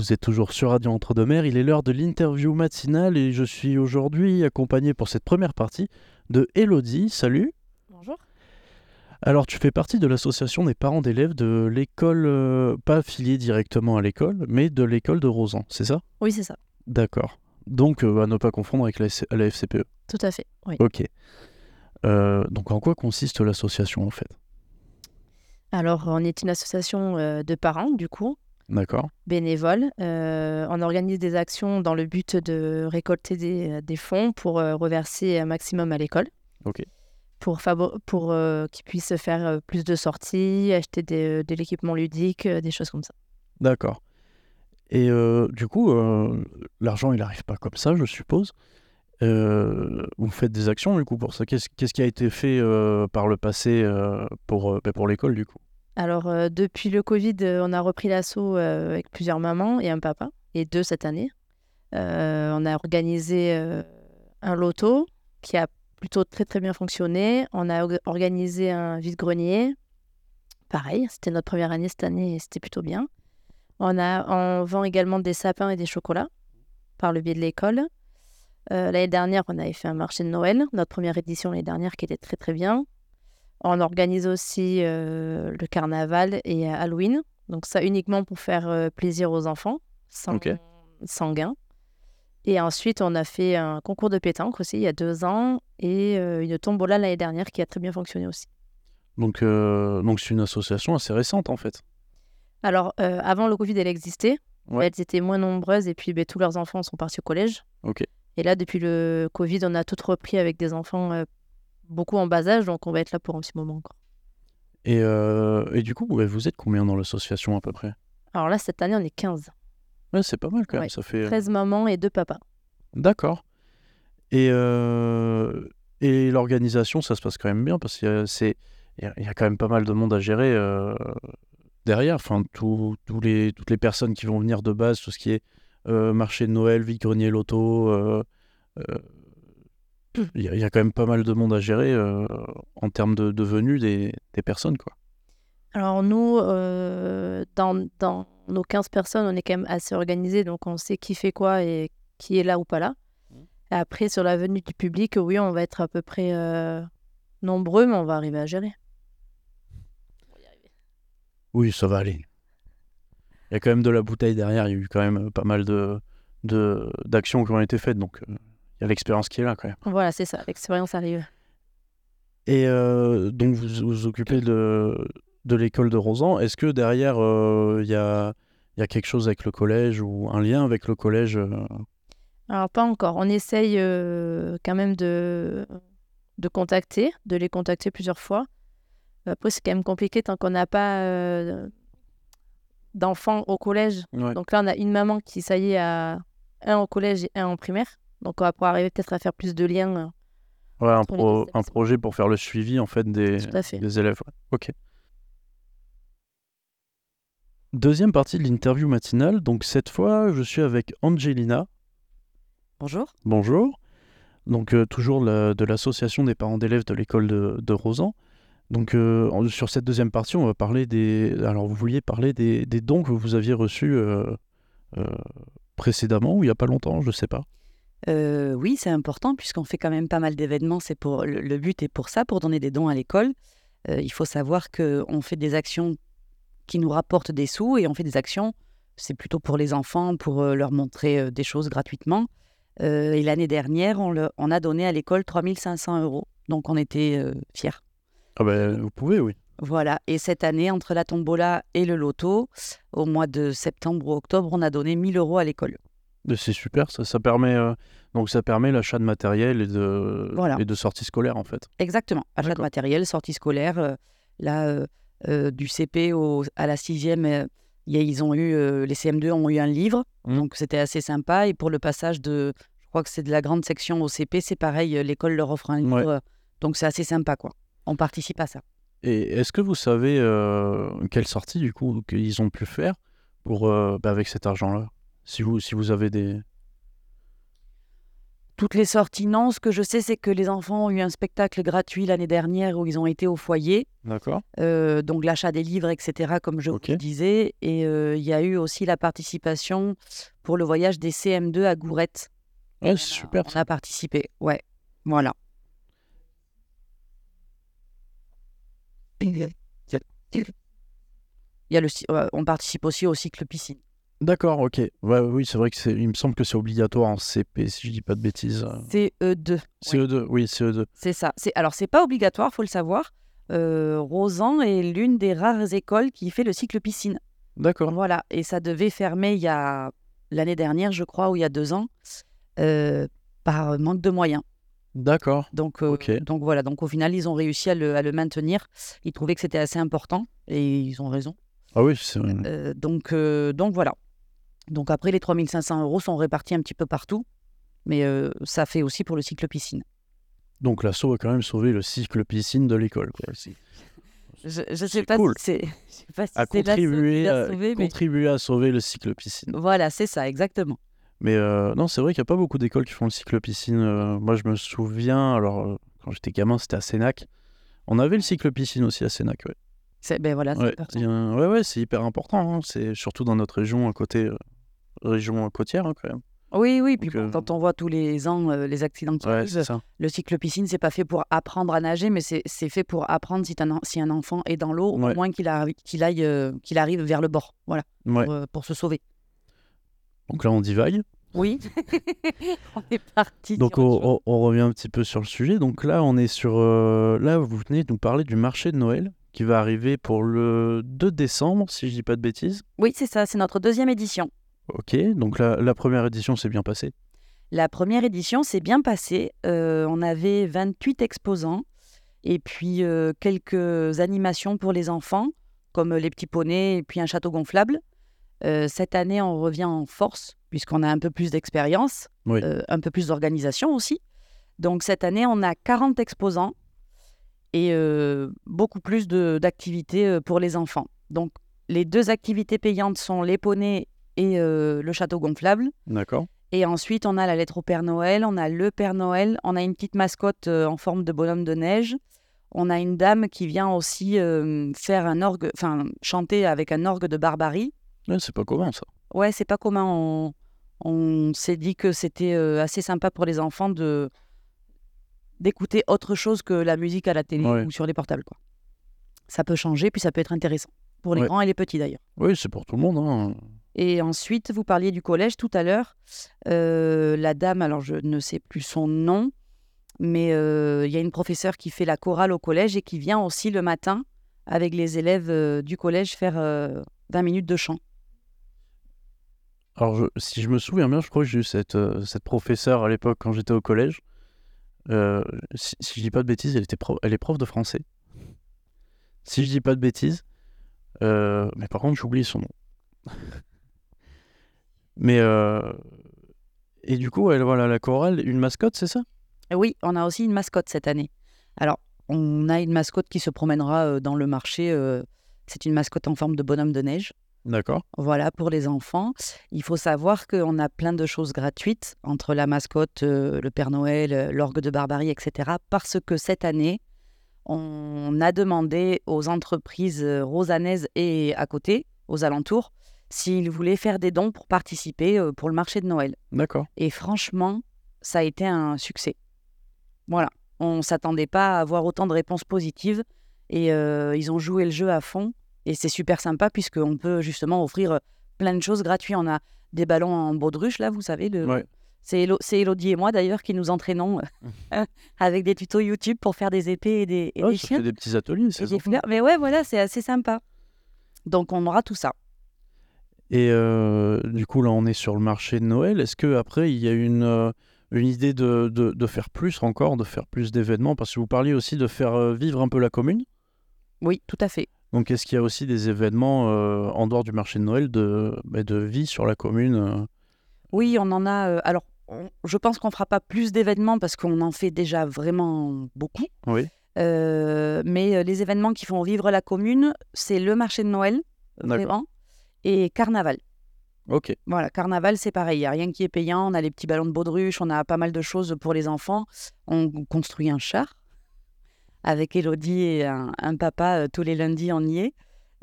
Vous êtes toujours sur Radio Entre-deux-Mers. Il est l'heure de l'interview matinale et je suis aujourd'hui accompagné pour cette première partie de Elodie. Salut. Bonjour. Alors, tu fais partie de l'association des parents d'élèves de l'école, euh, pas affiliée directement à l'école, mais de l'école de Rosan, c'est ça? Oui, c'est ça. D'accord. Donc, euh, à ne pas confondre avec la, FCPE. Tout à fait. Oui. Ok. Euh, donc, en quoi consiste l'association en fait? Alors, on est une association de parents, du coup, D'accord. bénévoles. Euh, on organise des actions dans le but de récolter des, des fonds pour euh, reverser un maximum à l'école. Ok. Pour, pour euh, qu'ils puissent faire euh, plus de sorties, acheter des- de l'équipement ludique, euh, des choses comme ça. D'accord. Et euh, du coup, euh, l'argent, il n'arrive pas comme ça, je suppose. Euh, vous faites des actions, du coup, pour ça. Qu'est-ce qu'est-ce qui a été fait euh, par le passé euh, pour, euh, bah, pour l'école, du coup? Alors, euh, depuis le Covid, euh, on a repris l'assaut euh, avec plusieurs mamans et un papa, et deux cette année. On a organisé un loto qui a plutôt très très bien fonctionné. On a orga- organisé un vide-grenier. Pareil, c'était notre première année cette année et c'était plutôt bien. On, a, on vend également des sapins et des chocolats par le biais de l'école. L'année dernière, on avait fait un marché de Noël, notre première édition l'année dernière qui était très très bien. On organise aussi euh, le carnaval et euh, Halloween. Donc ça uniquement pour faire euh, plaisir aux enfants, sans, Ok. sans gain. Et ensuite, on a fait un concours de pétanque aussi il y a deux ans et euh, une tombola l'année dernière qui a très bien fonctionné aussi. Donc, donc c'est une association assez récente, en fait. Alors, avant le Covid, elle existait. Ouais. Elles étaient moins nombreuses et puis ben, tous leurs enfants sont partis au collège. Ok. Et là, depuis le Covid, on a tout repris avec des enfants beaucoup en bas âge, donc on va être là pour un petit moment encore. Et, euh, et du coup, vous êtes combien dans l'association, à peu près? Alors là, cette année, on est 15. Ouais, c'est pas mal, quand même. Ouais. Ça fait... 13 mamans et deux papas. D'accord. Et, euh, et l'organisation, ça se passe quand même bien parce qu'il y a, c'est, il y a- quand même pas mal de monde à gérer euh, derrière. Enfin, les, toutes les personnes qui vont venir de base, tout ce qui est euh, marché de Noël, vide-grenier, loto. il y, a- il y a quand même pas mal de monde à gérer euh, en termes de, de venue des, des personnes, quoi. Alors nous, euh, dans, dans nos 15 personnes, on est quand même assez organisés, donc on sait qui fait quoi et qui est là ou pas là. Et après, sur la venue du public, oui, on va être à peu près euh, nombreux, mais on va arriver à gérer. Oui, ça va aller. Il y a quand même de la bouteille derrière. Il y a eu quand même pas mal de, de, d'actions qui ont été faites. Donc, euh, y a l'expérience qui est là. Voilà, c'est ça, l'expérience arrive. Et euh, donc, vous vous occupez de, de l'école de Rosan. Est-ce que derrière, euh, il y, a, il y a quelque chose avec le collège ou un lien avec le collège euh, Alors pas encore, on essaye euh, quand même de, de contacter, de les contacter plusieurs fois. Après, c'est quand même compliqué tant qu'on n'a pas euh, d'enfants au collège. Ouais. Donc là, on a une maman qui, ça y est, a un au collège et un en primaire. Donc on va pouvoir arriver peut-être à faire plus de liens. euh, Ouais, un, pro- projet pour faire le suivi en fait des, fait. élèves. ouais. Ok. Deuxième partie de l'interview matinale. Donc cette fois, je suis avec Angelina. Bonjour. Bonjour. Donc euh, toujours la- de l'association des parents d'élèves de l'école de, de Rosan. Donc euh, en- sur cette deuxième partie, on va parler des. Alors vous vouliez parler des, des dons que vous aviez reçus euh, euh, précédemment ou il y a pas longtemps, je sais pas. Euh, oui, c'est important puisqu'on fait quand même pas mal d'événements. C'est pour le, le but est pour ça, pour donner des dons à l'école. Euh, il faut savoir que on fait des actions qui nous rapportent des sous et on fait des actions. C'est plutôt pour les enfants, pour leur montrer des choses gratuitement. Euh, et l'année dernière, on, le- on a donné à l'école 3500 euros. Donc on était fiers. Ah ben vous pouvez, oui. Voilà. Et cette année, entre la tombola et le loto, au mois de septembre ou octobre, on a donné 1000 euros à l'école. C'est super, ça, ça permet euh, donc ça permet l'achat de matériel et de Voilà. et de sorties scolaires en fait. Exactement. Achat de matériel, sortie scolaire. euh, là, euh, du CP au- à la sixième, ils ont eu, les CM2 ont eu un livre. Mhm. Donc, c'était assez sympa. Et pour le passage de, je crois que c'est de la grande section au CP, c'est pareil, l'école leur offre un livre. Ouais. Donc, c'est assez sympa, quoi. On participe à ça. Et est-ce que vous savez quelle sortie du coup qu'ils ont pu faire pour bah, avec cet argent-là? Si vous si vous avez des toutes les sorties, non. Ce que je sais, c'est que les enfants ont eu un spectacle gratuit l'année dernière où ils ont été au foyer. D'accord. Euh, donc l'achat des livres, etc., comme je Ok. vous le disais. Et euh, il y a eu aussi la participation pour le voyage des CM2 à Gourette. Ouais, c'est super. On a participé, ouais. Voilà. Il y a le, cy- ouais, on participe aussi au cycle piscine. D'accord, ok. Ouais, oui, c'est vrai que c'est. Il me semble que c'est obligatoire en CP, si je dis pas de bêtises. euh. CE2. CE2, oui, CE2. C'est ça. C'est alors c'est pas obligatoire, faut le savoir. Euh, Rosan est l'une des rares écoles qui fait le cycle piscine. D'accord. Voilà. Et ça devait fermer il y a l'année dernière, je crois, ou il y a deux ans, euh, par manque de moyens. D'accord. Donc, euh, donc voilà. Donc au final, ils ont réussi à le, à le maintenir. Ils trouvaient que c'était assez important et ils ont raison. Ah oui, c'est vrai. Donc, donc voilà. Donc après, les 3500 euros sont répartis un petit peu partout, mais euh, ça fait aussi pour le cycle piscine. Donc l'assaut a quand même sauvé le cycle piscine de l'école. Je ne sais pas cool. si c'est, pas si contribué, l'a à, sauvé, mais contribué à sauver le cycle piscine. voilà, c'est ça, exactement. Mais euh, non, c'est vrai qu'il n'y a pas beaucoup d'écoles qui font le cycle piscine. Euh, moi, je me souviens, alors quand j'étais gamin, c'était à Sénac. On avait le cycle piscine aussi à Sénac. Ouais, C'est, ben voilà, ouais, ouais, ouais, c'est hyper important. hein. C'est surtout dans notre région à côté, euh, région côtière hein, quand même. Oui, oui, puis Donc, bon, euh, quand on voit tous les ans euh, les accidents qui Ouais, arrivent, c'est ça. le cycle piscine, c'est pas fait pour apprendre à nager, mais c'est, c'est fait pour apprendre si, un si un enfant est dans l'eau, Ouais. au moins qu'il, aille, euh, qu'il arrive vers le bord, voilà, Ouais. pour, euh, pour se sauver. Donc là, on divague. Oui, on est parti. Donc on, revient un petit peu sur le sujet. Donc là, on est sur. euh, là, vous venez de nous parler du marché de Noël qui va arriver pour le 2 décembre, si je dis pas de bêtises. Oui, c'est ça, c'est notre deuxième édition. Ok, donc la, la première édition s'est bien passée. La première édition s'est bien passée. Euh, on avait 28 exposants et puis euh, quelques animations pour les enfants, comme les petits poneys et puis un château gonflable. Euh, cette année, on revient en force, puisqu'on a un peu plus d'expérience, Oui. un peu plus d'organisation aussi. Donc cette année, on a 40 exposants et beaucoup plus d'activités pour les enfants. Donc les deux activités payantes sont les poneys et euh, le château gonflable. D'accord. Et ensuite, on a la lettre au Père Noël, on a le Père Noël, on a une petite mascotte euh, en forme de bonhomme de neige. On a une dame qui vient aussi euh, faire un orgue, enfin chanter avec un orgue de barbarie. Ouais, c'est pas commun ça. Ouais, c'est pas commun. On, on s'est dit que c'était euh, assez sympa pour les enfants de d'écouter autre chose que la musique à la télé Ouais. ou sur les portables. Quoi. Ça peut changer, puis ça peut être intéressant pour les Ouais. grands et les petits d'ailleurs. Oui, c'est pour tout le monde. hein. Et ensuite, vous parliez du collège tout à l'heure. Euh, la dame, alors je ne sais plus son nom, mais euh, il y a une professeure qui fait la chorale au collège et qui vient aussi le matin avec les élèves euh, du collège faire euh, 20 minutes de chant. Alors, si je me souviens bien, je crois que j'ai eu cette, cette professeure à l'époque quand j'étais au collège. Si, si je dis pas de bêtises, elle, était elle est prof de français. Si je dis pas de bêtises. mais par contre, j'oublie son nom. mais. euh, et du coup, elle, voilà, la chorale, une mascotte, c'est ça? Oui, on a aussi une mascotte cette année. Alors, on a une mascotte qui se promènera euh, dans le marché. euh, c'est une mascotte en forme de bonhomme de neige. D'accord. Voilà, pour les enfants. Il faut savoir qu'on a plein de choses gratuites entre la mascotte, le Père Noël, l'orgue de barbarie, etc. Parce que cette année, on a demandé aux entreprises rosanaises et à côté, aux alentours, s'ils voulaient faire des dons pour participer euh, pour le marché de Noël. D'accord. Et franchement, ça a été un succès. Voilà. On ne s'attendait pas à avoir autant de réponses positives et euh, ils ont joué le jeu à fond. Et c'est super sympa puisqu'on peut justement offrir plein de choses gratuites. On a des ballons en baudruche, là, vous savez. Le... Ouais. C'est Elo- c'est Elodie et moi d'ailleurs qui nous entraînons euh, avec des tutos YouTube pour faire des épées et des, et Ouais, des ça chiens. des petits ateliers, c'est des fleurs. Mais ouais, voilà, c'est assez sympa. Donc on aura tout ça. Et euh, du coup, là, on est sur le marché de Noël. Est-ce que après, il y a une, euh, une idée de, de, de faire plus encore, de faire plus d'événements? Parce que vous parliez aussi de faire euh, vivre un peu la commune. Oui, tout à fait. Donc, est-ce qu'il y a aussi des événements euh, en dehors du marché de Noël de, bah, de vie sur la commune Oui, on en a. euh, alors, on- je pense qu'on fera pas plus d'événements parce qu'on en fait déjà vraiment beaucoup. Oui. Mais les événements qui font vivre la commune, c'est le marché de Noël, vraiment, et carnaval. Ok. Voilà, carnaval, c'est pareil. Il n'y a rien qui est payant. On a les petits ballons de baudruche, on a pas mal de choses pour les enfants. On construit un char avec Elodie et un, un papa. euh, tous les lundis, on y est.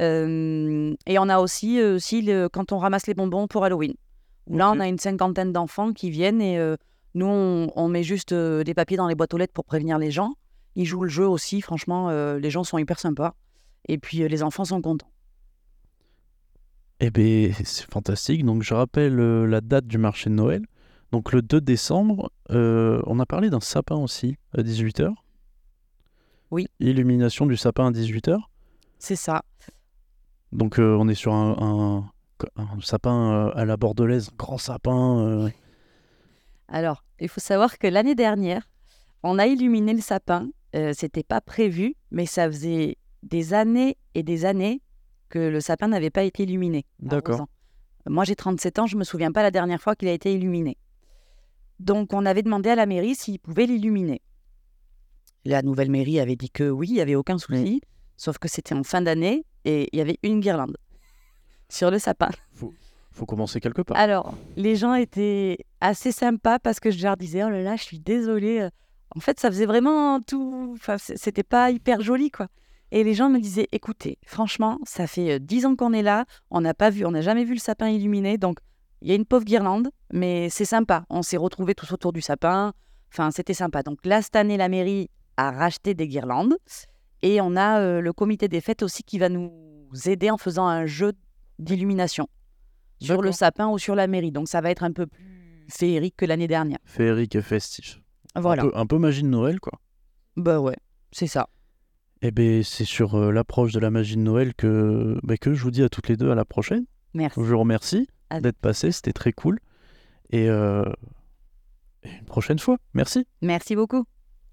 Euh, et on a aussi, euh, aussi le- quand on ramasse les bonbons pour Halloween. Là, on a une cinquantaine d'enfants qui viennent et euh, nous, on, on met juste des papiers dans les boîtes aux lettres pour prévenir les gens. Ils jouent le jeu aussi. Franchement, les gens sont hyper sympas. Et puis, les enfants sont contents. Eh bien, c'est fantastique. Donc, je rappelle euh, la date du marché de Noël. Donc, le 2 décembre, euh, on a parlé d'un sapin aussi à 18h. Oui. Illumination du sapin à 18h. C'est ça. Donc, euh, on est sur un, un- un sapin à la bordelaise, un grand sapin. Alors, il faut savoir que l'année dernière, on a illuminé le sapin. C'était pas prévu, mais ça faisait des années et des années que le sapin n'avait pas été illuminé. D'accord. Moi, j'ai 37 ans, je me souviens pas la dernière fois qu'il a été illuminé. Donc, on avait demandé à la mairie s'ils pouvaient l'illuminer. La nouvelle mairie avait dit que oui, il n'y avait aucun souci, sauf que c'était en fin d'année et il y avait une guirlande sur le sapin. faut commencer quelque part. Alors, les gens étaient assez sympas parce que je leur disais Oh là là, je suis désolée. En fait, ça faisait vraiment tout. Enfin, c'était pas hyper joli, quoi. Et les gens me disaient Écoutez, franchement, ça fait euh, dix ans qu'on est là, on n'a pas vu, on n'a jamais vu le sapin illuminé, donc il y a une pauvre guirlande, mais c'est sympa. On s'est retrouvés tous autour du sapin. Enfin, c'était sympa. Donc là, cette année, la mairie a racheté des guirlandes et on a euh, le comité des fêtes aussi qui va nous aider en faisant un jeu d'illumination sur le sapin ou sur la mairie. Donc ça va être un peu plus féerique que l'année dernière. Féerique et festif. Voilà. Un peu, un peu magie de Noël, quoi. Bah ouais, c'est ça. Eh bien, c'est sur euh, l'approche de la magie de Noël que, bah, que je vous dis à toutes les deux à la prochaine. Merci. Je vous remercie d'être passé, c'était très cool. Et, euh, et une prochaine fois. Merci. Merci beaucoup.